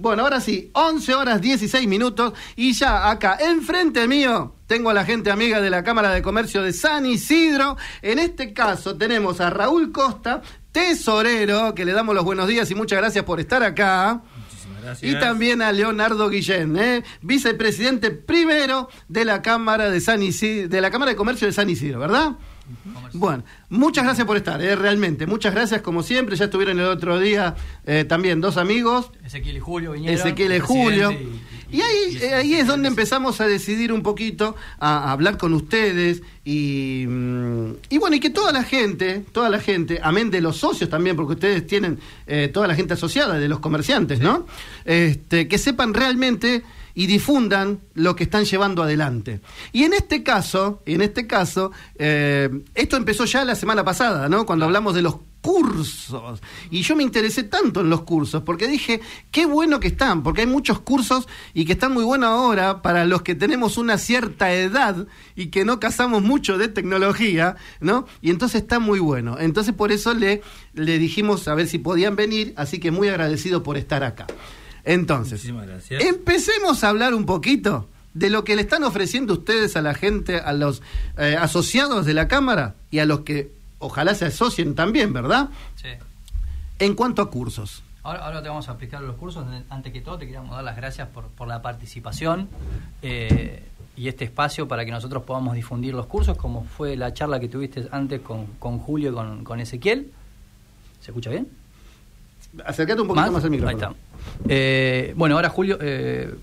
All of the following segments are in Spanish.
Bueno, ahora sí, 11 horas 16 minutos y ya acá, enfrente mío, tengo a la gente amiga de la Cámara de Comercio de San Isidro. En este caso tenemos a Raúl Costa, tesorero, que le damos los buenos días y muchas gracias por estar acá. Y también a Leonardo Guillén, ¿eh? vicepresidente primero de la Cámara de San Isidro, de la Cámara de Comercio de San Isidro, ¿verdad? Bueno, muchas gracias por estar, ¿eh? realmente. Muchas gracias como siempre. Ya estuvieron el otro día eh, también dos amigos. Ezequiel y Julio vinieron. Ezequiel y Julio. Y, ahí, ahí es donde empezamos a decidir un poquito, a, hablar con ustedes y, mm, y, bueno, y que toda la gente, toda la gente, amén de los socios también, porque ustedes tienen eh, toda la gente asociada, de los comerciantes, ¿no? Este, que sepan realmente y difundan lo que están llevando adelante. Y en este caso, en este caso, eh, esto empezó ya la semana pasada, ¿no? Cuando hablamos de los cursos. Y yo me interesé tanto en los cursos, porque dije, qué bueno que están, porque hay muchos cursos y que están muy buenos ahora para los que tenemos una cierta edad y que no cazamos mucho de tecnología, ¿no? Y entonces está muy bueno. Entonces por eso le, le dijimos a ver si podían venir, así que muy agradecido por estar acá. Entonces, empecemos a hablar un poquito de lo que le están ofreciendo ustedes a la gente, a los eh, asociados de la Cámara y a los que ojalá se asocien también, ¿verdad? Sí. En cuanto a cursos. Ahora, te vamos a explicar los cursos. Antes que todo, te queríamos dar las gracias por, la participación eh, y este espacio para que nosotros podamos difundir los cursos, como fue la charla que tuviste antes con, Julio y con, con Ezequiel. ¿Se escucha bien? Acércate un poquito más, al micrófono. Ahí está. Eh, bueno, ahora Julio, eh,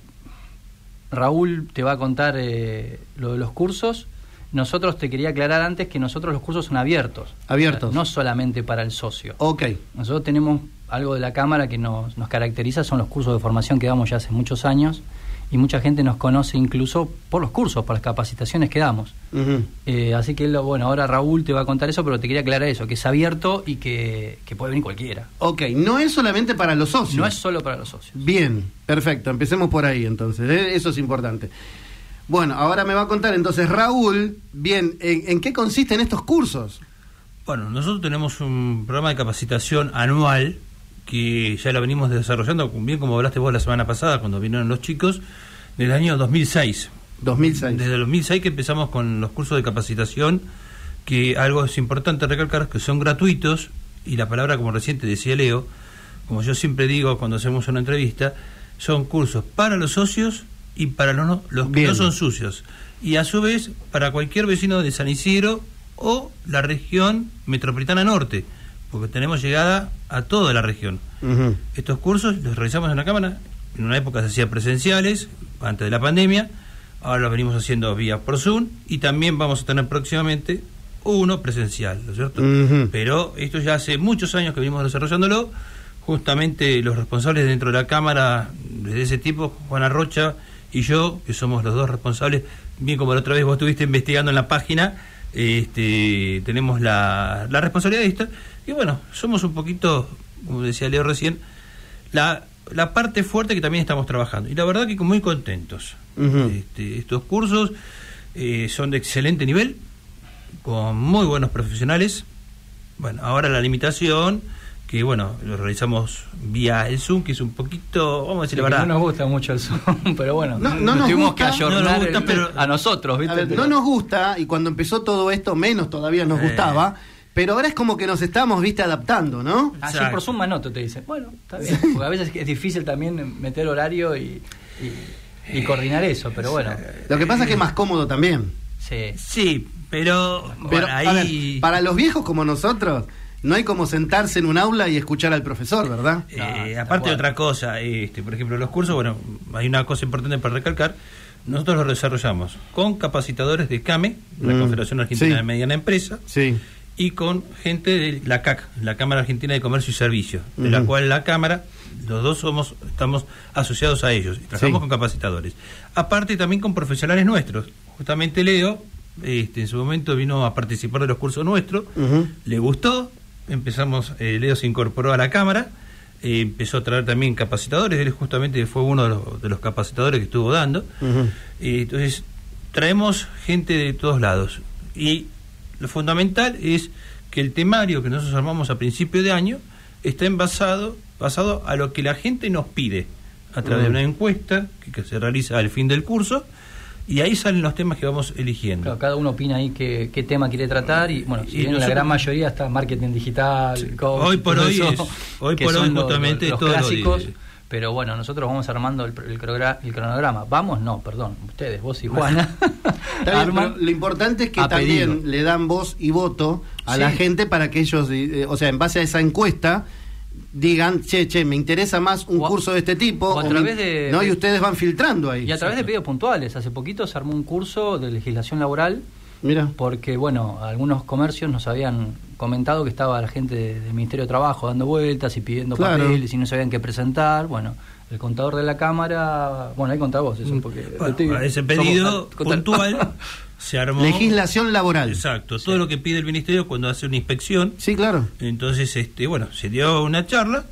Raúl te va a contar eh, lo de los cursos. Nosotros te quería aclarar antes que nosotros los cursos son abiertos. Abiertos. no solamente para el socio. Ok. Nosotros tenemos algo de la Cámara que nos, nos caracteriza, son los cursos de formación que damos ya hace muchos años y mucha gente nos conoce incluso por los cursos, por las capacitaciones que damos. Eh, así que, bueno, ahora Raúl te va a contar eso, pero te quería aclarar eso, que es abierto y que, puede venir cualquiera. Ok, no es solamente para los socios. No es solo para los socios. Bien, perfecto, empecemos por ahí entonces, ¿eh? eso es importante. Bueno, ahora me va a contar entonces Raúl, bien, ¿en, qué consisten estos cursos? Bueno, nosotros tenemos un programa de capacitación anual que ya lo venimos desarrollando, bien como hablaste vos la semana pasada, cuando vinieron los chicos, del año 2006. 2006. Desde el 2006 que empezamos con los cursos de capacitación, que algo es importante recalcar, que son gratuitos, y la palabra, como reciente decía Leo, como yo siempre digo cuando hacemos una entrevista, son cursos para los socios y para los, los que no son sucios. Y a su vez, para cualquier vecino de San Isidro o la región metropolitana norte porque tenemos llegada a toda la región. Estos cursos los realizamos en la Cámara, en una época se hacían presenciales, antes de la pandemia, ahora los venimos haciendo vía por Zoom y también vamos a tener próximamente uno presencial, ¿no es cierto? Pero esto ya hace muchos años que venimos desarrollándolo, justamente los responsables dentro de la Cámara desde ese tipo, Juana Rocha y yo, que somos los dos responsables, bien como la otra vez vos estuviste investigando en la página, este, tenemos la, la responsabilidad de esto y bueno, somos un poquito, como decía Leo recién, la, la parte fuerte que también estamos trabajando. Y la verdad que muy contentos. Este, estos cursos eh, son de excelente nivel, con muy buenos profesionales. Bueno, ahora la limitación, que bueno, lo realizamos vía el Zoom, que es un poquito, vamos a decir la verdad. No nos gusta mucho el Zoom, pero bueno, no, nos tuvimos gusta, que ayornar pero, a nosotros, ¿viste? no nos gusta, y cuando empezó todo esto, menos todavía nos eh. gustaba pero ahora es como que nos estamos, viste, adaptando, ¿no? Así por Zoom manoto te dicen. Bueno, está bien. Porque a veces es difícil también meter horario y, coordinar eso, pero bueno. Lo que pasa es que es más cómodo también. Sí. Sí, pero, pero ahí... para los viejos como nosotros, no hay como sentarse en un aula y escuchar al profesor, ¿verdad? Eh, aparte de otra cosa, este, por ejemplo, los cursos, bueno, hay una cosa importante para recalcar. Nosotros los desarrollamos con capacitadores de CAME, la mm, Confederación Argentina de Mediana Empresa. Sí y con gente de la CAC, la Cámara Argentina de Comercio y Servicios, de la cual la Cámara, los dos somos, estamos asociados a ellos y trabajamos con capacitadores. Aparte también con profesionales nuestros. Justamente Leo, este, en su momento vino a participar de los cursos nuestros, le gustó, empezamos, eh, Leo se incorporó a la Cámara, eh, empezó a traer también capacitadores, él justamente fue uno de los, de los capacitadores que estuvo dando. entonces, traemos gente de todos lados. Y lo fundamental es que el temario que nosotros armamos a principio de año está envasado basado a lo que la gente nos pide. a través de una encuesta que, que se realiza al fin del curso y ahí salen los temas que vamos eligiendo. Claro, cada uno opina ahí qué, qué tema quiere tratar y bueno, si Y bien la gran mayoría está marketing digital, coach, Hoy por hoy eso, es- hoy que por son hoy los- justamente los, todo lo clásicos, de- pero bueno, nosotros vamos armando el, el, el cronograma. Vamos, no, perdón, ustedes, vos y Juana. Bien, lo importante es que también pedido. le dan voz y voto a Sí. la gente para que ellos, eh, o sea, en base a esa encuesta, digan, che, che, me interesa más un O curso de este tipo. o a o través me- de- ¿no? Y ustedes van filtrando ahí. Y a través de pedidos puntuales. Hace poquito se armó un curso de legislación laboral Mira. porque, bueno, algunos comercios nos habían comentado que estaba la gente de- del Ministerio de Trabajo dando vueltas y pidiendo Claro. papeles y no sabían qué presentar. Bueno, el contador de la Cámara, bueno, ahí contá vos eso, porque... Bueno, estoy- a ese somos- pedido contá- puntual se armó. Legislación laboral. Exacto, todo lo que pide el ministerio cuando hace una inspección. Sí, claro. Entonces, este, bueno, se dio una charla,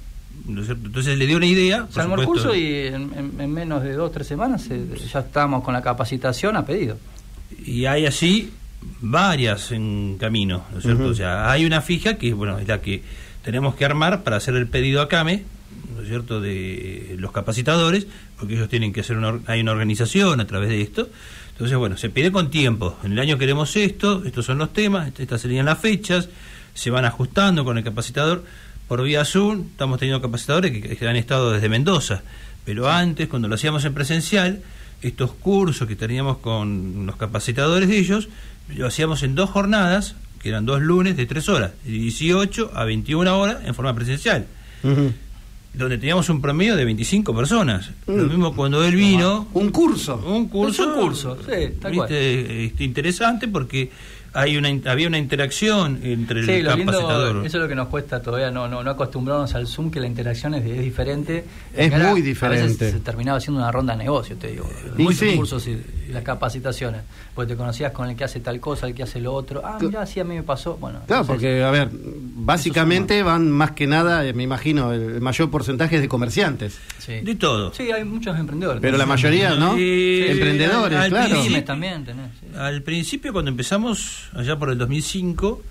¿no es cierto? entonces le dio una idea. Se armó el curso y en, en- en menos de dos o tres semanas eh, ya estamos con la capacitación a pedido. y hay así varias en camino, ¿no es cierto? O sea, hay una fija que, bueno, es la que tenemos que armar para hacer el pedido a CAME, ¿no es cierto?, de los capacitadores, porque ellos tienen que hacer una, hay una organización a través de esto. Entonces, bueno, se pide con tiempo. En el año queremos esto, estos son los temas, estas serían las fechas, se van ajustando con el capacitador. Por vía Zoom estamos teniendo capacitadores que, que han estado desde Mendoza, pero antes, cuando lo hacíamos en presencial, estos cursos que teníamos con los capacitadores de ellos, lo hacíamos en dos jornadas, que eran dos lunes de tres horas, de 18 a 21 horas en forma presencial, Ujú. Donde teníamos un promedio de 25 personas. Lo Mm. mismo cuando él vino, Un curso. un curso, Es un curso, sí, tal cual. Este, interesante porque hay una había una interacción entre Sí, el lo lindo, capacitador. eso es lo que nos cuesta todavía no, no, no acostumbrarnos al Zoom, que la interacción es, es diferente. Es muy A diferente. veces se terminaba haciendo una ronda de negocio, te digo. Y Muchos sí. cursos y, y las capacitaciones. Porque te conocías con el que hace tal cosa, el que hace lo otro. Ah, mira, sí, a mí me pasó. Bueno, Claro, entonces, porque, a ver, básicamente van más que nada, eh, me imagino, el mayor porcentaje es de comerciantes. sí. De todo. Sí, hay muchos emprendedores. Pero la mayoría, ¿no? Emprendedores, al- al claro. también tenés. sí. Al principio, cuando empezamos, allá por el 2005,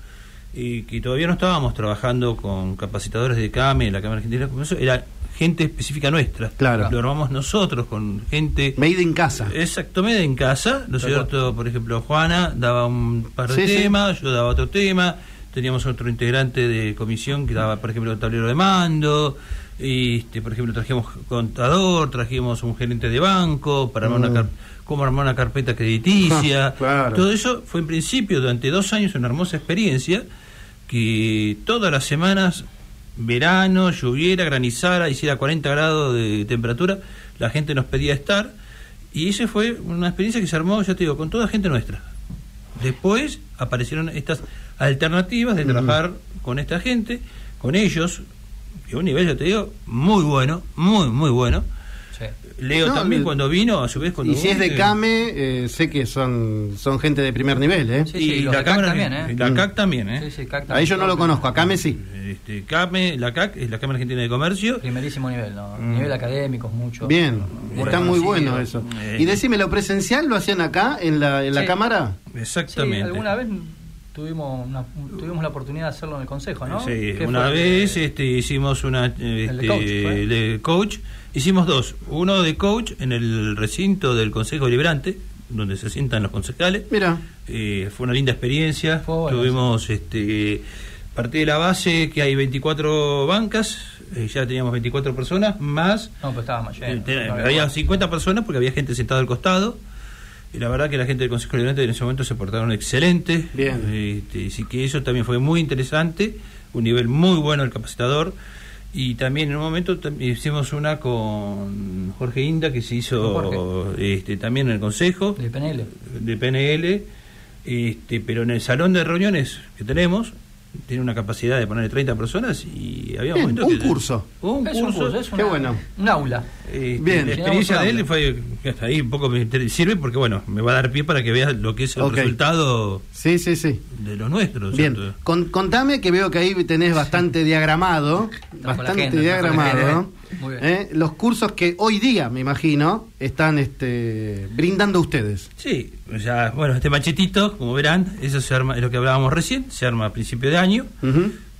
y que todavía no estábamos trabajando con capacitadores de CAME, la Cámara Argentina de Comercio, era gente específica nuestra. Claro. Lo armamos nosotros con gente. Made in casa. Exactamente, en casa, ¿no es cierto? Por ejemplo, Juana daba un par de Sí, sí. temas, yo daba otro tema, teníamos otro integrante de comisión que daba, por ejemplo, el tablero de mando, y, este, por ejemplo, trajimos contador, trajimos un gerente de banco para Mm. una cómo armar una carpeta crediticia. Claro. Todo eso fue en principio durante dos años una hermosa experiencia que todas las semanas, verano, lloviera, granizara, hiciera 40 grados de temperatura, la gente nos pedía estar y esa fue una experiencia que se armó, ya te digo, con toda gente nuestra. Después aparecieron estas alternativas de trabajar con esta gente, con ellos, que un nivel, ya te digo, muy bueno, muy, muy bueno. Sí. Leo No, también el- cuando vino, a su vez cuando Y si es de CAME, eh, sé que son, son gente de primer nivel, ¿eh? Sí, sí, y los la de CAC cámara también, ¿eh? y la Mm. CAC también, ¿eh? Sí, sí, CAC A también. ellos no lo conozco, a CAME sí. Este, CAME, la CAC es la Cámara Argentina de Comercio. Primerísimo nivel, ¿no? Mm. Nivel académico, mucho. Bien, Muy está muy bueno eso. Eh. Y decime, ¿lo presencial lo hacían acá, en la, en la cámara? Exactamente. Sí, alguna vez tuvimos una- tuvimos la oportunidad de hacerlo en el consejo, ¿no? Sí, ¿Qué una fue? vez este, hicimos una este, El de coach, de coach. Hicimos dos. Uno de coach en el recinto del Consejo Deliberante, donde se sientan los concejales. Mira, Eh, fue una linda experiencia. Fue bueno, Tuvimos, este, partí de la base que hay 24 bancas, eh, ya teníamos 24 personas, más No, pero estaba más lleno. Eh, No, había igual. 50 personas porque había gente sentada al costado. Y la verdad que la gente del Consejo Deliberante en ese momento se portaron excelente. Bien. Este, así que eso también fue muy interesante. Un nivel muy bueno el capacitador. Y también en un momento hicimos una con Jorge Inda que se hizo este, también en el Consejo De PNL. de PNL. Este, pero en el salón de reuniones que tenemos tiene una capacidad de ponerle 30 personas y había Bien, momentos un que- curso. un Es un curso, curso, es Qué bueno. un aula. este, Bien. la experiencia de él fue hasta ahí un poco me sirve porque bueno me va a dar pie para que veas lo que es el resultado Sí, sí, sí. de los nuestros Bien. Con- contame que veo que ahí tenés bastante diagramado, bastante agenda, diagramado, bien. ¿Eh? los cursos que hoy día, me imagino, están este, brindando ustedes. sí ya bueno este machetito como verán eso se arma es lo que hablábamos recién se arma a principio de año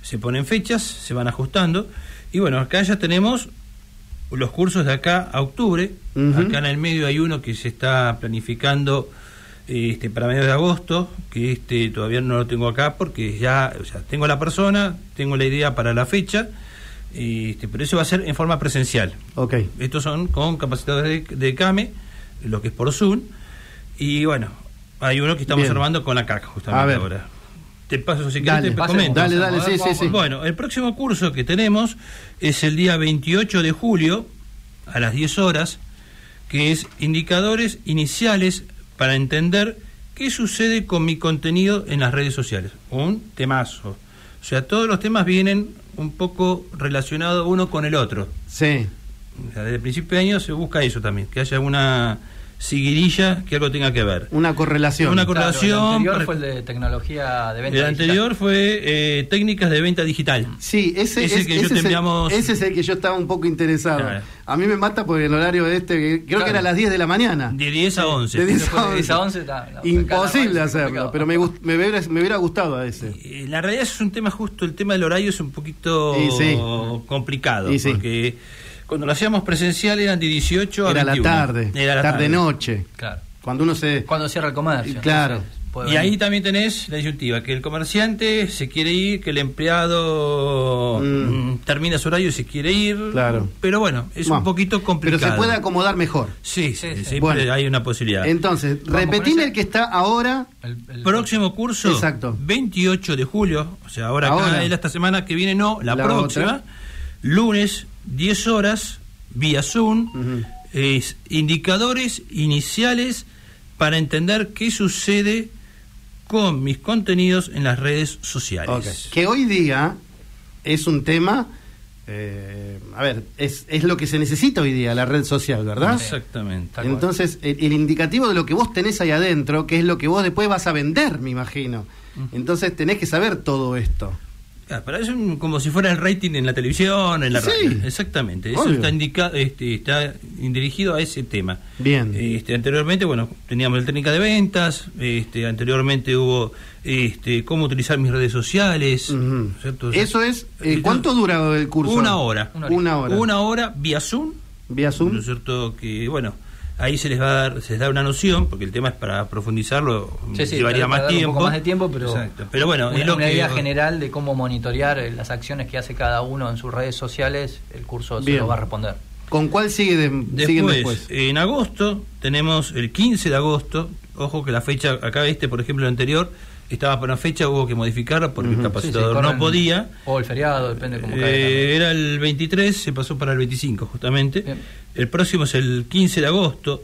se ponen fechas se van ajustando y bueno acá ya tenemos los cursos de acá a octubre. Acá en el medio hay uno que se está planificando este, para mediados de agosto, que este todavía no lo tengo acá porque ya, o sea, tengo la persona, tengo la idea para la fecha, este, pero eso va a ser en forma presencial. Ok. Estos son con capacitadores de, de CAME, lo que es por Zoom. Y bueno, hay uno que estamos Bien. armando con la CAC justamente A ver. ahora. Te paso si Dale, querés, te pase, comento. Dale, dale, sí, sí, sí. Bueno, el próximo curso que tenemos es el día 28 de julio a las 10 horas, que es indicadores iniciales para entender qué sucede con mi contenido en las redes sociales. Un temazo. O sea, todos los temas vienen un poco relacionados uno con el otro. Sí. O sea, desde el principio de año se busca eso también, que haya una seguidilla que algo tenga que ver. Una correlación. Una Claro, correlación. el anterior fue el de tecnología de venta el digital. anterior fue eh, técnicas de venta digital. Sí, ese, Ese es, que yo ese te es el, enviamos- ese es el que yo estaba un poco interesado. Claro. A mí me mata porque el horario de este, creo Claro. que era a las 10 de la mañana. De 10 a 11. De 10 Después a de 10 a 11. 11 está- no, Imposible hacerlo, complicado. pero me, gust- me, hubiera, me hubiera gustado a ese. Eh, La realidad es un tema justo, el tema del horario es un poquito Y sí. complicado, sí. porque cuando lo hacíamos presencial eran de 18 a Era la 21. tarde, Era la tarde. tarde-noche. Claro. Cuando uno se... Cuando cierra el comercio. Claro. entonces, Y ahí también tenés la disyuntiva, que el comerciante se quiere ir, que el empleado Mm. mm, termina su horario y se quiere ir. Claro. Pero bueno, es Bueno, un poquito complicado. Pero se puede acomodar mejor. Sí, sí, Sí, Bueno. hay una posibilidad. Entonces, repetime ese. el que está ahora. El- el- Próximo curso, Exacto. 28 de julio, o sea, ahora, Ahora. acá, esta semana que viene, no, la, La próxima, otra. lunes, 10 horas, vía Zoom, es indicadores iniciales para entender qué sucede con mis contenidos en las redes sociales. Que hoy día es un tema. eh, a ver, es, es lo que se necesita hoy día, la red social, ¿verdad? Exactamente. Entonces, el, el indicativo de lo que vos tenés ahí adentro, que es lo que vos después vas a vender, me imagino. Entonces, tenés que saber todo esto. Ah, para eso es como si fuera el rating en la televisión, en la Sí. radio. Exactamente. Eso Obvio. está indicado, este, está dirigido a ese tema. Bien. Este, anteriormente, bueno, teníamos la técnica de ventas. Este, anteriormente hubo este, cómo utilizar mis redes sociales. Eso es. eh, ¿Cuánto dura el curso? Una hora. Una Una hora. Una hora vía Zoom. Vía ¿No Zoom. es cierto? Que, bueno, ahí se les va a dar, se les da una noción, porque el tema es para profundizarlo, Sí, sí, llevaría para más dar un tiempo. poco más de tiempo, pero, Exacto. Pero bueno, una, es lo una que- idea general de cómo monitorear eh, las acciones que hace cada uno en sus redes sociales, el curso se lo va a responder. ¿Con cuál sigue de- siguen Después, después? en agosto, tenemos el 15 de agosto. Ojo que la fecha, acá este, por ejemplo, el anterior, estaba para una fecha, hubo que modificarla porque el capacitador Sí, sí, no podía. O el feriado, depende cómo caiga Eh, era el 23, se pasó para el 25, justamente. Bien. El próximo es el 15 de agosto,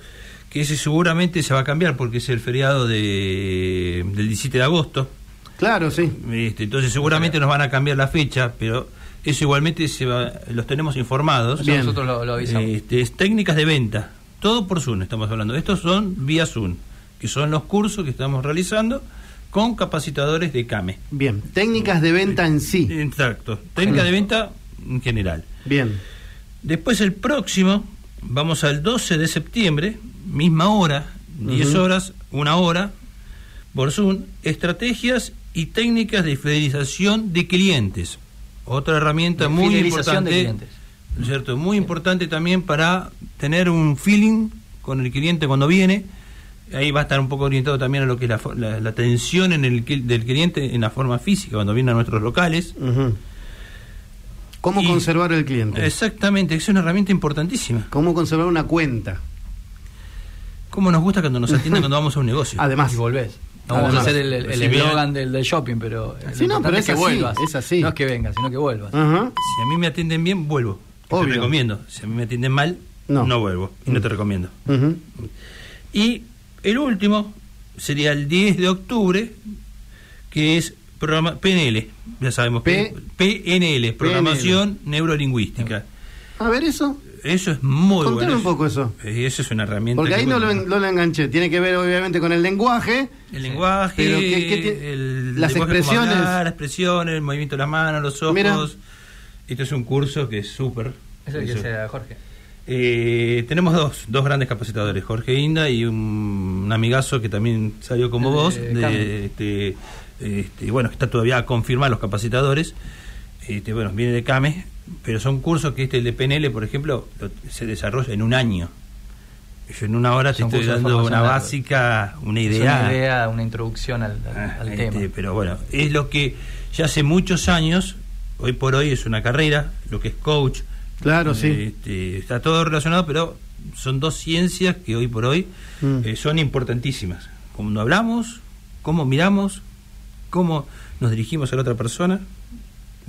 que ese seguramente se va a cambiar porque es el feriado de, del 17 de agosto. Claro, sí. Este, entonces, seguramente nos van a cambiar la fecha, pero eso igualmente se va- los tenemos informados. Bien. nosotros lo, lo avisamos. Este, es técnicas de venta, todo por Zoom estamos hablando. Estos son vía Zoom, que son los cursos que estamos realizando con capacitadores de CAME. Bien. Técnicas de venta en sí. Exacto, técnica de venta en general. Bien. Después el próximo, vamos al 12 de septiembre, misma hora, 10 Ujú. horas, una hora, por Zoom, estrategias y técnicas de fidelización de clientes. Otra herramienta De muy fidelización de importante, clientes. ¿no es ¿cierto? Muy importante también para tener un feeling con el cliente cuando viene. Ahí va a estar un poco orientado también a lo que es la, la- la atención en el, del cliente en la forma física cuando viene a nuestros locales. ¿Cómo Y- conservar el cliente? Exactamente, es una herramienta importantísima. ¿Cómo conservar una cuenta? ¿Cómo nos gusta cuando nos atienden cuando vamos a un negocio? Además. Y volvés. No vamos a hacer el el- el Si bien- eslogan del, del shopping, pero Sí, no, pero es es que así, vuelvas. es así. No es que vengas, sino que vuelvas. Si a mí me atienden bien, vuelvo. Obvio. Te recomiendo. Si a mí me atienden mal, No. no, vuelvo. Y no te recomiendo. Y el último sería el 10 de octubre, que es programa PNL. Ya sabemos P- PNL, programación neurolingüística. A ver eso. Eso es muy Contame bueno. un poco eso. Eh, Eso es una herramienta. Porque que, ahí no lo, bueno, en- no lo enganché. Tiene que ver obviamente con el lenguaje. El lenguaje, Pero ¿qué- qué tiene? el Las lenguaje como expresiones. hablar, las expresiones, el movimiento de las manos, los ojos. Mira. Esto es un curso que es súper. Es el que Eso. sea Jorge. Eh, tenemos dos, dos grandes capacitadores, Jorge Inda y un, un amigazo que también salió como de vos, de, este, este, bueno, que está todavía a confirmar los capacitadores. Este, bueno, viene de CAME, pero son cursos que este, el de PNL, por ejemplo, se desarrolla en un año. Yo en una hora te estoy dando una básica, una idea. Una idea, una introducción al, ah, este, tema. Pero bueno, es lo que ya hace muchos años, hoy por hoy es una carrera, lo que es coach. Claro, sí. Este, está todo relacionado, pero son dos ciencias que hoy por hoy mm. eh, son importantísimas. Cuando hablamos, cómo miramos, cómo nos dirigimos a la otra persona,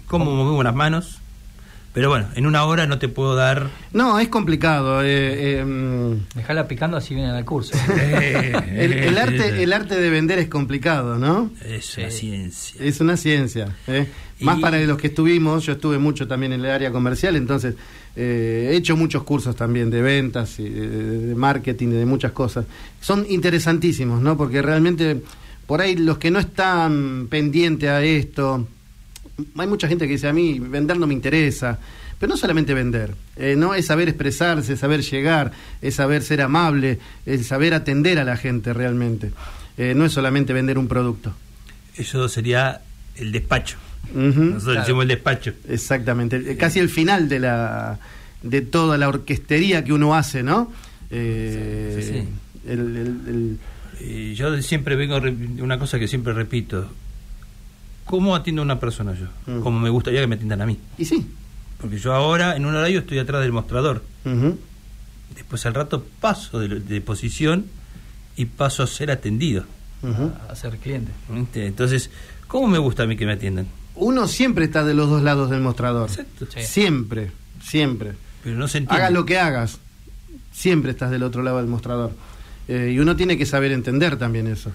cómo movemos las manos. Pero bueno, en una hora no te puedo dar. No, es complicado. Eh, eh mm. Dejala picando así viene al curso. el, arte, el arte de vender es complicado, ¿no? Es una ciencia. Es una ciencia. Más para los que estuvimos, yo estuve mucho también en el área comercial, entonces eh, he hecho muchos cursos también de ventas, y de, marketing, de muchas cosas. Son interesantísimos, ¿no? Porque realmente por ahí los que no están pendientes a esto, hay mucha gente que dice a mí vender no me interesa, pero no solamente vender, eh, no es saber expresarse, saber llegar, es saber ser amable, es saber atender a la gente realmente. Eh, no es solamente vender un producto. Eso sería el despacho. Nosotros decimos el despacho. Exactamente, casi el final de la de toda la orquestería que uno hace, ¿no? Eh, yo siempre vengo una cosa que siempre repito ¿Cómo atiendo a una persona yo? Mm. Como me gustaría que me atiendan a mí. Y sí. Porque yo ahora, en un horario, estoy atrás del mostrador. Después al rato paso de, posición y paso a ser atendido. A ser cliente. Entonces, ¿cómo me gusta a mí que me atiendan? Uno siempre está de los dos lados del mostrador. Exacto. Siempre, siempre. Pero no se entiende. Hagas lo que hagas, siempre estás del otro lado del mostrador. Eh, y uno tiene que saber entender también eso.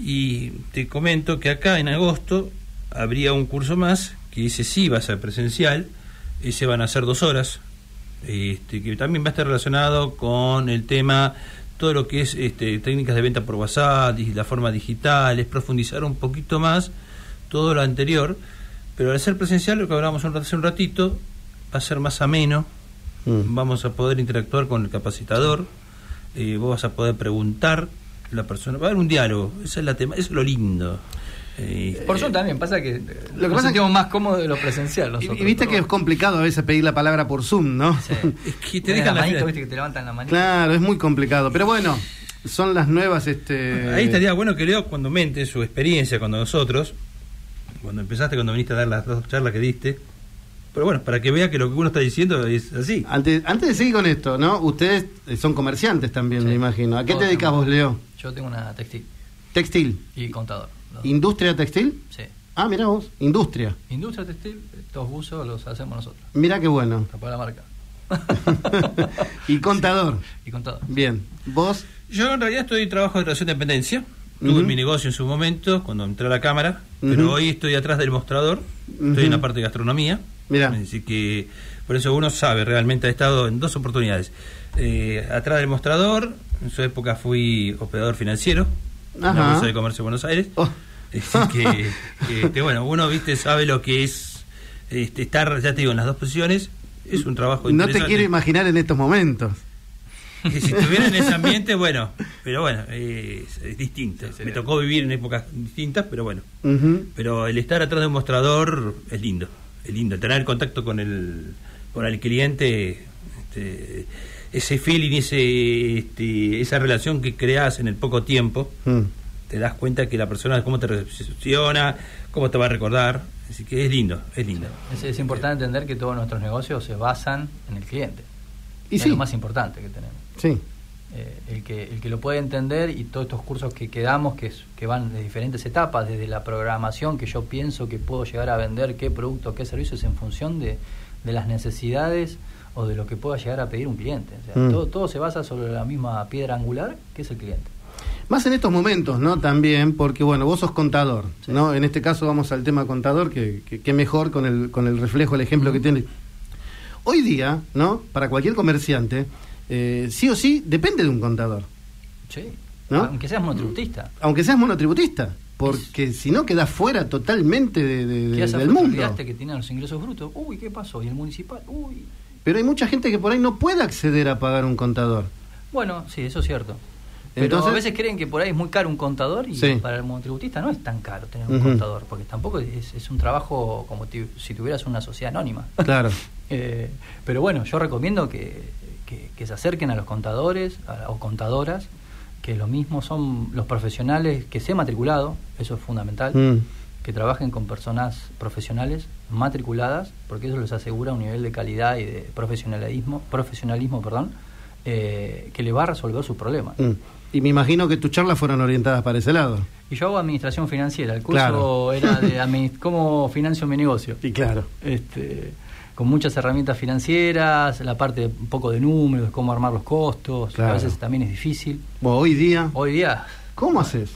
Y te comento que acá en agosto habría un curso más, que ese sí va a ser presencial, ese van a ser dos horas, este, que también va a estar relacionado con el tema, todo lo que es este, técnicas de venta por WhatsApp y la forma digital, es profundizar un poquito más todo lo anterior, pero al ser presencial, lo que hablamos hace un ratito, va a ser más ameno, mm. vamos a poder interactuar con el capacitador, eh, vos vas a poder preguntar, la persona, va a haber un diálogo, esa es la tema, eso es lo lindo. Por Zoom también pasa que lo que pasa sentimos más cómodo de lo presencial. y, viste que es complicado a veces pedir la palabra por Zoom, ¿no? es que te dejan la manito, viste que te levantan la manita. Claro, es muy complicado. Pero bueno, son las nuevas. este Ahí estaría bueno que Leo, cuando mente su experiencia con nosotros, cuando empezaste, cuando viniste a dar las dos charlas que diste. Pero bueno, para que vea que lo que uno está diciendo es así. Antes, antes de seguir con esto, ¿no? Ustedes son comerciantes también, me imagino. ¿A qué te dedicas vos, Leo? Yo tengo una textil. Textil. Y contador. ¿Industria textil? Sí. Ah, mira vos, industria. Industria textil, estos buzos los hacemos nosotros. Mira qué bueno. Para la marca. y contador. y contador. Bien. ¿Vos? Yo en realidad estoy en trabajo de relación de dependencia. Tuve mi negocio en su momento, cuando entré a la cámara, pero hoy estoy atrás del mostrador, estoy en la parte de gastronomía. Mira. Así que por eso uno sabe, realmente ha estado en dos oportunidades. Eh, atrás del mostrador, en su época fui operador financiero, Ajá. la Bolsa de Comercio de Buenos Aires. Oh. que, que, bueno, uno viste sabe lo que es este, estar, ya te digo, en las dos posiciones. Es un trabajo No te quiero imaginar en estos momentos. Que si estuviera en ese ambiente, bueno, pero bueno, es, distinto. Me tocó vivir en épocas distintas, pero bueno. Pero el estar atrás de un mostrador es lindo, es lindo. Tener contacto con el, con el cliente, este, ese feeling, ese, este, esa relación que creas en el poco tiempo, mm. te das cuenta que la persona, cómo te recepciona, cómo te va a recordar. Así que es lindo, es lindo. Es, importante entender que todos nuestros negocios se basan en el cliente. Y es lo más importante que tenemos. Sí. Eh, el, que, el que lo puede entender y todos estos cursos que, quedamos que, que van de diferentes etapas, desde la programación, que yo pienso que puedo llegar a vender qué producto, qué servicios en función de, de las necesidades o de lo que pueda llegar a pedir un cliente. Mm. todo, todo se basa sobre la misma piedra angular que es el cliente. Más en estos momentos, ¿no? También, porque bueno, vos sos contador, ¿no? En este caso vamos al tema contador, que, que, mejor con el, con el reflejo, el ejemplo que tiene. Hoy día, ¿no? Para cualquier comerciante, eh, sí o sí depende de un contador. Sí. ¿no? Aunque seas monotributista. Aunque seas monotributista, porque si no quedas fuera totalmente de, de, del mundo. que tiene los ingresos brutos. Uy, ¿qué pasó? ¿Y el municipal? Uy. Pero hay mucha gente que por ahí no puede acceder a pagar un contador. Bueno, sí, eso es cierto. Pero Entonces, a veces creen que por ahí es muy caro un contador y para el monotributista no es tan caro tener un contador, porque tampoco es, un trabajo como si tuvieras una sociedad anónima. Claro. Eh, pero bueno, yo recomiendo que, que, se acerquen a los contadores o contadoras, que lo mismo son los profesionales que se han matriculado, eso es fundamental, mm. que trabajen con personas profesionales matriculadas, porque eso les asegura un nivel de calidad y de profesionalismo, profesionalismo perdón, eh, que le va a resolver sus problemas. Mm. Y me imagino que tus charlas fueron orientadas para ese lado. Y yo hago administración financiera, el curso era de cómo financio mi negocio. Y claro. Este, con muchas herramientas financieras, la parte un poco de números, cómo armar los costos, que a veces también es difícil. hoy día. Hoy día. ¿Cómo haces?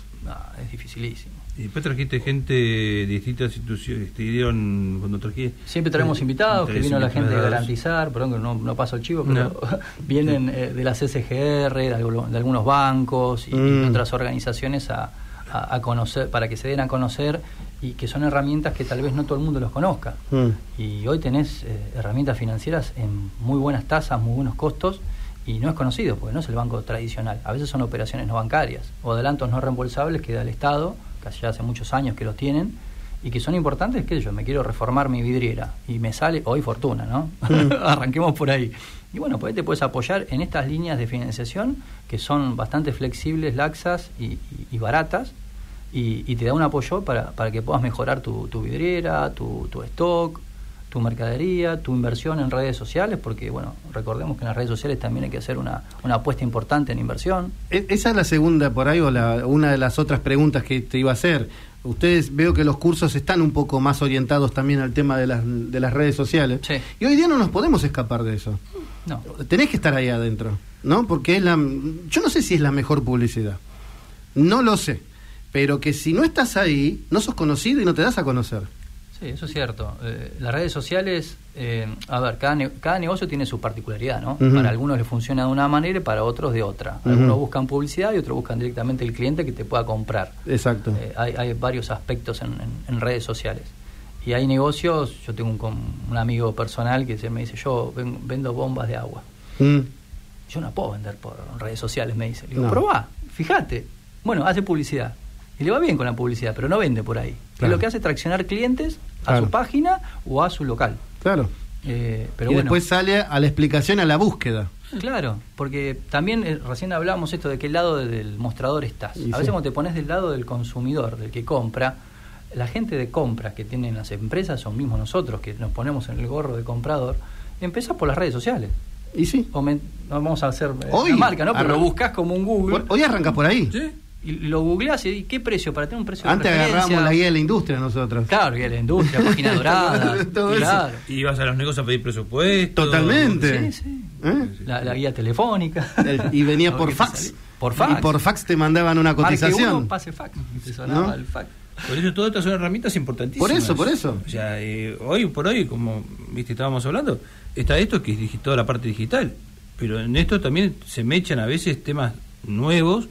es dificilísimo. Y después trajiste gente de distintas instituciones, te dieron cuando trajiste. Siempre traemos eh, invitados, que vino la gente de garantizar, perdón que no, no paso el chivo, pero vienen eh, de las SGR, de, algunos bancos y, mm. otras organizaciones a, a, conocer, para que se den a conocer y que son herramientas que tal vez no todo el mundo los conozca. Mm. Y hoy tenés eh, herramientas financieras en muy buenas tasas, muy buenos costos, y no es conocido, porque no es el banco tradicional. A veces son operaciones no bancarias o adelantos no reembolsables que da el Estado, casi ya hace muchos años que los tienen, y que son importantes, que yo me quiero reformar mi vidriera y me sale hoy fortuna, ¿no? Mm. Arranquemos por ahí. Y bueno, pues ahí te puedes apoyar en estas líneas de financiación que son bastante flexibles, laxas y baratas, y, te da un apoyo para, para que puedas mejorar tu, tu vidriera, tu, tu stock, tu mercadería, tu inversión en redes sociales, porque bueno, recordemos que en las redes sociales también hay que hacer una, una apuesta importante en inversión. E, esa es la segunda por ahí, o la, una de las otras preguntas que te iba a hacer. Ustedes veo que los cursos están un poco más orientados también al tema de las, de las redes sociales. Y hoy día no nos podemos escapar de eso. No. Tenés que estar ahí adentro, ¿no? Porque es la... Yo no sé si es la mejor publicidad. No lo sé pero que si no estás ahí, no sos conocido y no te das a conocer. Sí, eso es cierto. Eh, las redes sociales, eh, a ver, cada, cada negocio tiene su particularidad, ¿no? Para algunos les funciona de una manera y para otros de otra. Algunos buscan publicidad y otros buscan directamente el cliente que te pueda comprar. Exacto. Eh, hay, hay, varios aspectos en, redes sociales. Y hay negocios, yo tengo un, un amigo personal que me dice, yo vendo bombas de agua. Mm. Yo no puedo vender por redes sociales, me dice. Le digo, probá, fíjate. Bueno, hace publicidad y le va bien con la publicidad, pero no vende por ahí. lo que hace es traccionar clientes a su página o a su local. Claro. Eh, pero y después sale a la explicación, a la búsqueda. Claro, porque también eh, recién hablábamos esto de qué lado del mostrador estás. a veces cuando te pones del lado del consumidor, del que compra, la gente de compra que tienen las empresas o mismos nosotros que nos ponemos en el gorro de comprador, empieza por las redes sociales. Y sí. vamos a hacer eh, hoy, marca, ¿no? Pero lo buscas como un Google. Hoy arranca por ahí. Sí y lo googleás y ¿qué precio? Para tener un precio Antes agarramos la guía de la industria nosotros. Claro, guía de la industria, página dorada. Todo claro. Y ibas a los negocios a pedir presupuesto. Totalmente. Sí, sí. ¿Eh? La, guía telefónica. y venía por fax. Por fax. Y por fax te mandaban una cotización. Uno, pase fax. Te sonaba el fax. Por eso todas estas son herramientas importantísimas. Por eso, por eso. O sea, eh, hoy por hoy, como viste estábamos hablando, está esto que es toda la parte digital. Pero en esto también se me echan a veces temas nuevos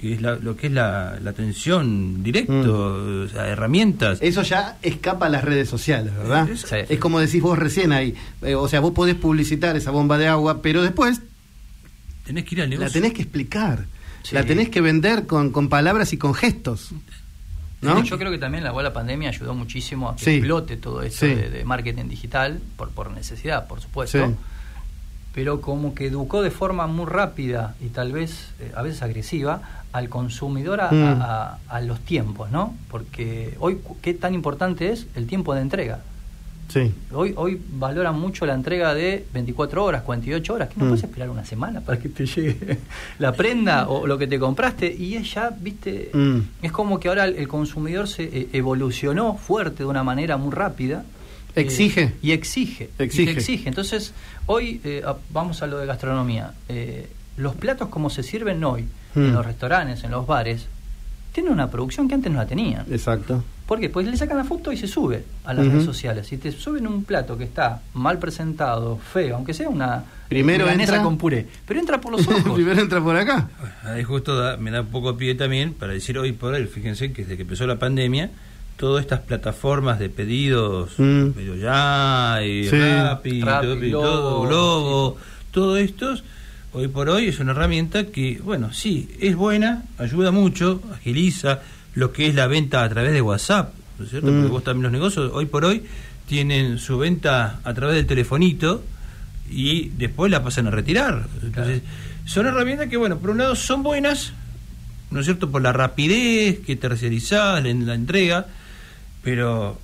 que es lo que es la, atención directo, mm. herramientas. Eso ya escapa a las redes sociales, ¿verdad? Es, como decís vos recién ahí. Eh, o sea, vos podés publicitar esa bomba de agua, pero después... Tenés que ir al negocio. La tenés que explicar. La tenés que vender con, con palabras y con gestos. ¿No? Yo creo que también la, la pandemia ayudó muchísimo a que explote todo esto de, marketing digital, por, por necesidad, por supuesto pero como que educó de forma muy rápida y tal vez eh, a veces agresiva al consumidor mm. a, los tiempos, ¿no? Porque hoy, ¿qué tan importante es el tiempo de entrega? Sí. Hoy, hoy valoran mucho la entrega de 24 horas, 48 horas, que no mm. puedes esperar una semana para que te llegue la prenda o lo que te compraste. Y es ya, viste, mm. es como que ahora el, consumidor se eh, evolucionó fuerte de una manera muy rápida. Eh, exige. y exige. Exige. exige. Entonces, hoy vamos a lo de gastronomía. los platos como se sirven hoy en hmm. los restaurantes, en los bares, tienen una producción que antes no la tenían. Exacto. ¿Por qué? Pues le sacan la foto y se sube a las redes sociales. Si te suben un plato que está mal presentado, feo, aunque sea una Primero entra con puré, pero entra por los ojos. Primero entra por acá. Ahí justo me da un poco pie también para decir hoy por hoy, fíjense que desde que empezó la pandemia, todas estas plataformas de pedidos, mm. medio ya, y Rappi, todo, Globo, todos estos hoy por hoy es una herramienta que, bueno, sí, es buena, ayuda mucho, agiliza lo que es la venta a través de WhatsApp, ¿no es cierto? Porque mm. vos también los negocios, hoy por hoy, tienen su venta a través del telefonito y después la pasan a retirar. Entonces, son herramientas que, bueno, por un lado son buenas, ¿no es cierto?, por la rapidez que tercerizás en la entrega, pero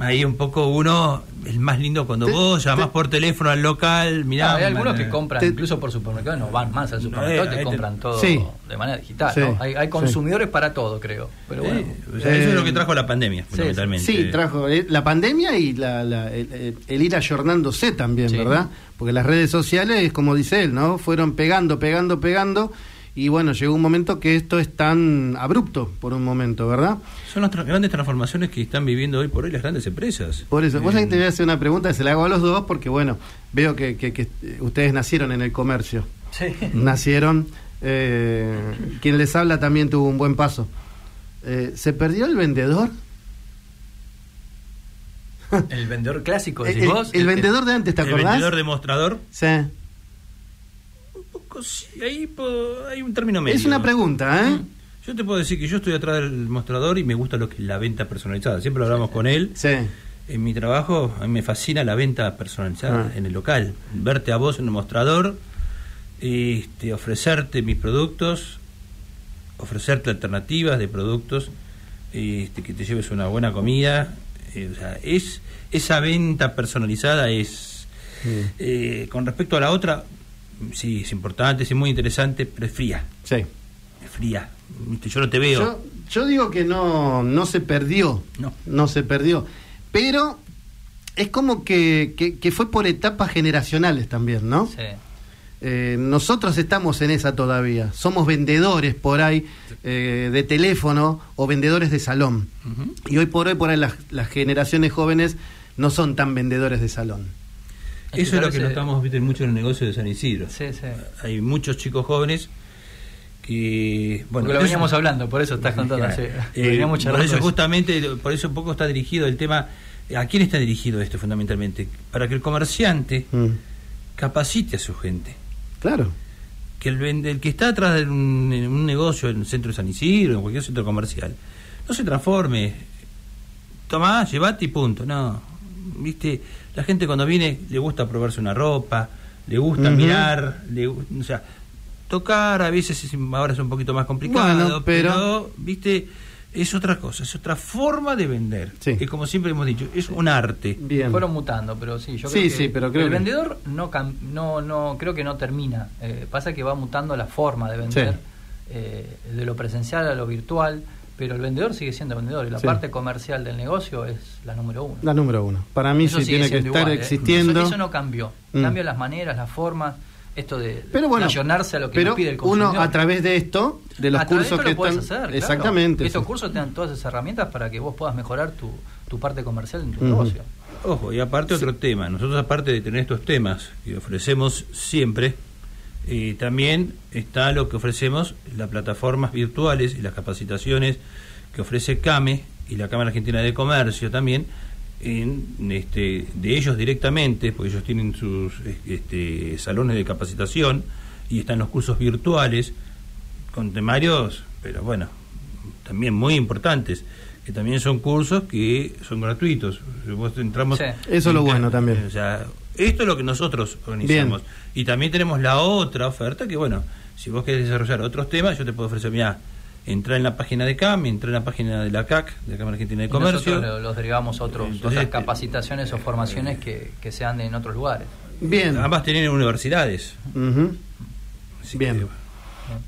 ahí un poco uno es más lindo cuando vos llamás por teléfono al local mirá ah, hay algunos que compran incluso por supermercado no van más al supermercado y te compran todo de manera digital ¿no? hay, consumidores para todo creo pero bueno. Eso es lo que trajo la pandemia fundamentalmente. Sí, trajo eh, la pandemia y la, el, ir ayornándose también verdad porque las redes sociales como dice él no fueron pegando pegando pegando y bueno, llegó un momento que esto es tan abrupto por un momento, ¿verdad? Son las grandes transformaciones que están viviendo hoy por hoy las grandes empresas. Por eso, vos que te voy a hacer una pregunta que se la hago a los dos porque bueno, veo que, que, ustedes nacieron en el comercio. Sí. Nacieron, eh, quien les habla también tuvo un buen paso. Eh, ¿Se perdió el vendedor? El vendedor clásico, decís el, vos. El, vendedor de antes, ¿te acordás? El vendedor demostrador. Sí ahí hay un término medio. Es una pregunta, ¿eh? Yo te puedo decir que yo estoy atrás del mostrador y me gusta lo que es la venta personalizada. Siempre hablamos con él. Sí. En mi trabajo a mí me fascina la venta personalizada ah. en el local. Verte a vos en el mostrador, este, ofrecerte mis productos, ofrecerte alternativas de productos, este, que te lleves una buena comida. Eh, o sea, es esa venta personalizada es eh, con respecto a la otra sí, es importante, es muy interesante, pero es fría. Sí. Es fría. Yo no te veo. Yo, digo que no, no se perdió. No. No se perdió. Pero es como que, que, fue por etapas generacionales también, ¿no? Sí. Eh, nosotros estamos en esa todavía. Somos vendedores por ahí eh, de teléfono o vendedores de salón. Y hoy por hoy, por ahí las, las generaciones jóvenes no son tan vendedores de salón. Eso es lo que notamos ¿viste, mucho en el negocio de San Isidro. Sí, sí. Hay muchos chicos jóvenes que bueno lo veníamos hablando por eso estás contando eh, por eso justamente por eso un poco está dirigido el tema a quién está dirigido esto fundamentalmente para que el comerciante mm. capacite a su gente. Claro. Que el, el que está atrás de un negocio en el centro de San Isidro en cualquier centro comercial no se transforme. Tomá llevate y punto. No viste la gente cuando viene le gusta probarse una ropa, le gusta mirar, le, o sea, tocar a veces ahora es un poquito más complicado, pero... viste, es otra cosa, es otra forma de vender, que como siempre hemos dicho, es un arte. Bien. Fueron mutando, pero sí, yo creo que pero el vendedor no, no no creo que no termina, eh, pasa que va mutando la forma de vender eh, de lo presencial a lo virtual pero el vendedor sigue siendo vendedor y la parte comercial del negocio es la número uno. La número uno. Para mí sí tiene que estar ¿eh? existiendo. Eso, no cambió. Mm. Cambian las maneras, las formas, esto de pero bueno, a lo que pero pide el consumidor. Uno a través de esto, de los cursos que lo hacer, Exactamente. Estos cursos te dan todas esas herramientas para que vos puedas mejorar tu, tu parte comercial en tu negocio. Ojo, y aparte otro tema. Nosotros aparte de tener estos temas que ofrecemos siempre, y también está lo que ofrecemos, las plataformas virtuales y las capacitaciones que ofrece CAME y la Cámara Argentina de Comercio también, en, este, de ellos directamente, porque ellos tienen sus este, salones de capacitación y están los cursos virtuales con temarios, pero bueno, también muy importantes, que también son cursos que son gratuitos. entramos Eso es lo bueno también. O sea, esto es lo que nosotros organizamos. Y también tenemos la otra oferta que, bueno, si vos querés desarrollar otros temas, yo te puedo ofrecer, mira, entrar en la página de CAM, entrar en la página de la CAC, de la Cámara Argentina de Comercio. nosotros los derivamos a otros, otras capacitaciones o formaciones que, que sean en otros lugares. Bien. Ambas tienen universidades. Bien.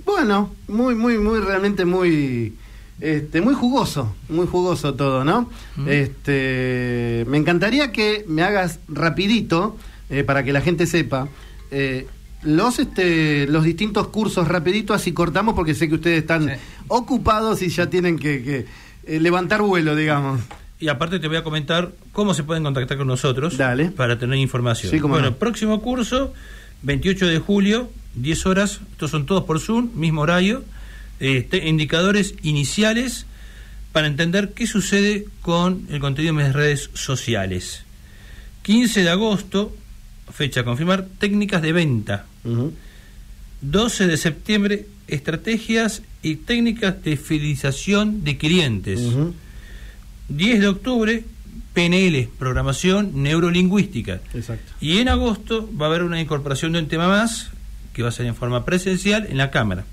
bueno, muy, muy, muy, realmente muy este, muy jugoso, muy jugoso todo, ¿no? Este, me encantaría que me hagas rapidito, eh, para que la gente sepa, eh, los, este, los distintos cursos rapidito, así cortamos, porque sé que ustedes están ocupados y ya tienen que, eh, levantar vuelo, digamos. Y aparte te voy a comentar cómo se pueden contactar con nosotros Dale. para tener información. bueno, próximo curso, 28 de julio, 10 horas, estos son todos por Zoom, mismo horario este, indicadores iniciales para entender qué sucede con el contenido de mis redes sociales. 15 de agosto, fecha a confirmar, técnicas de venta. 12 de septiembre, estrategias y técnicas de fidelización de clientes. 10 de octubre, PNL, programación neurolingüística. Exacto. Y en agosto va a haber una incorporación de un tema más, que va a ser en forma presencial en la Cámara.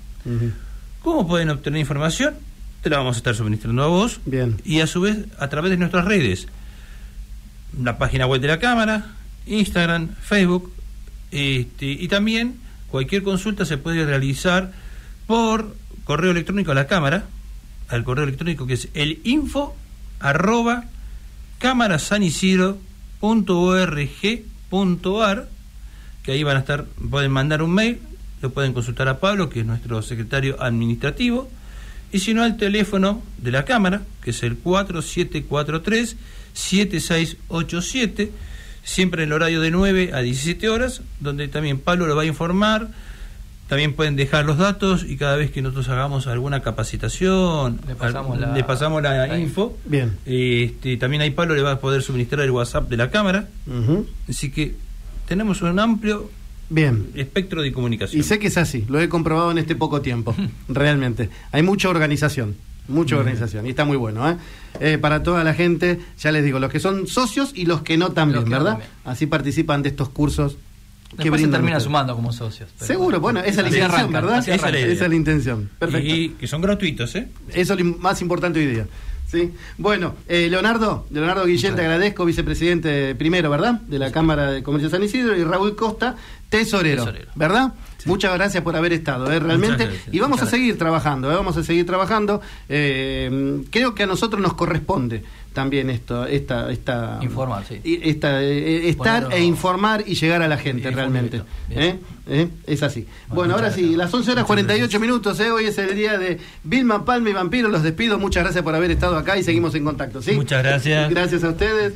¿Cómo pueden obtener información? Te la vamos a estar suministrando a vos. Bien. Y a su vez a través de nuestras redes. La página web de la Cámara, Instagram, Facebook. Este, y también cualquier consulta se puede realizar por correo electrónico a la Cámara, al correo electrónico que es el info arroba cámarasanisidro.org.ar que ahí van a estar, pueden mandar un mail, lo pueden consultar a Pablo, que es nuestro secretario administrativo, y si no al teléfono de la Cámara, que es el 4743-7687, siempre en el horario de 9 a 17 horas, donde también Pablo lo va a informar, también pueden dejar los datos y cada vez que nosotros hagamos alguna capacitación, Le pasamos la- le pasamos la, la info. Bien. Este, también ahí Pablo le va a poder suministrar el WhatsApp de la Cámara, Ujú. así que tenemos un amplio Bien. espectro de comunicación. Y sé que es así, lo he comprobado en este poco tiempo, realmente. Hay mucha organización, mucha organización, y está muy bueno. ¿eh? Eh, para toda la gente, ya les digo, los que son socios y los que no también, no ¿verdad? también. Así participan de estos cursos que Después se termina ustedes. sumando como socios. pero- Seguro, bueno, esa es la intención, ¿verdad? Esa. Esa es la intención. Perfecto. Y que son gratuitos, ¿eh? Eso es lo más importante hoy día. ¿Sí? Bueno, eh, Leonardo, Leonardo Guillén, te agradezco, vicepresidente primero, ¿verdad? De la Cámara de Comercio de San Isidro, y Raúl Costa, tesorero, Tesorero. ¿verdad? Muchas gracias por haber estado, ¿eh? realmente. Y vamos a seguir trabajando, ¿eh? vamos a seguir trabajando. Eh, creo que a nosotros nos corresponde también esto, esta, esta Informar, sí. y esta, eh, estar Ponerlo- e informar y llegar a la gente realmente. ¿eh? ¿Eh? Es así. Bueno, ahora sí, las 11 horas 48 minutos, ¿eh? hoy es el día de Vilma Palma y Vampiro. Los despido, muchas gracias por haber estado acá y seguimos en contacto. ¿sí? Muchas gracias. Gracias a ustedes.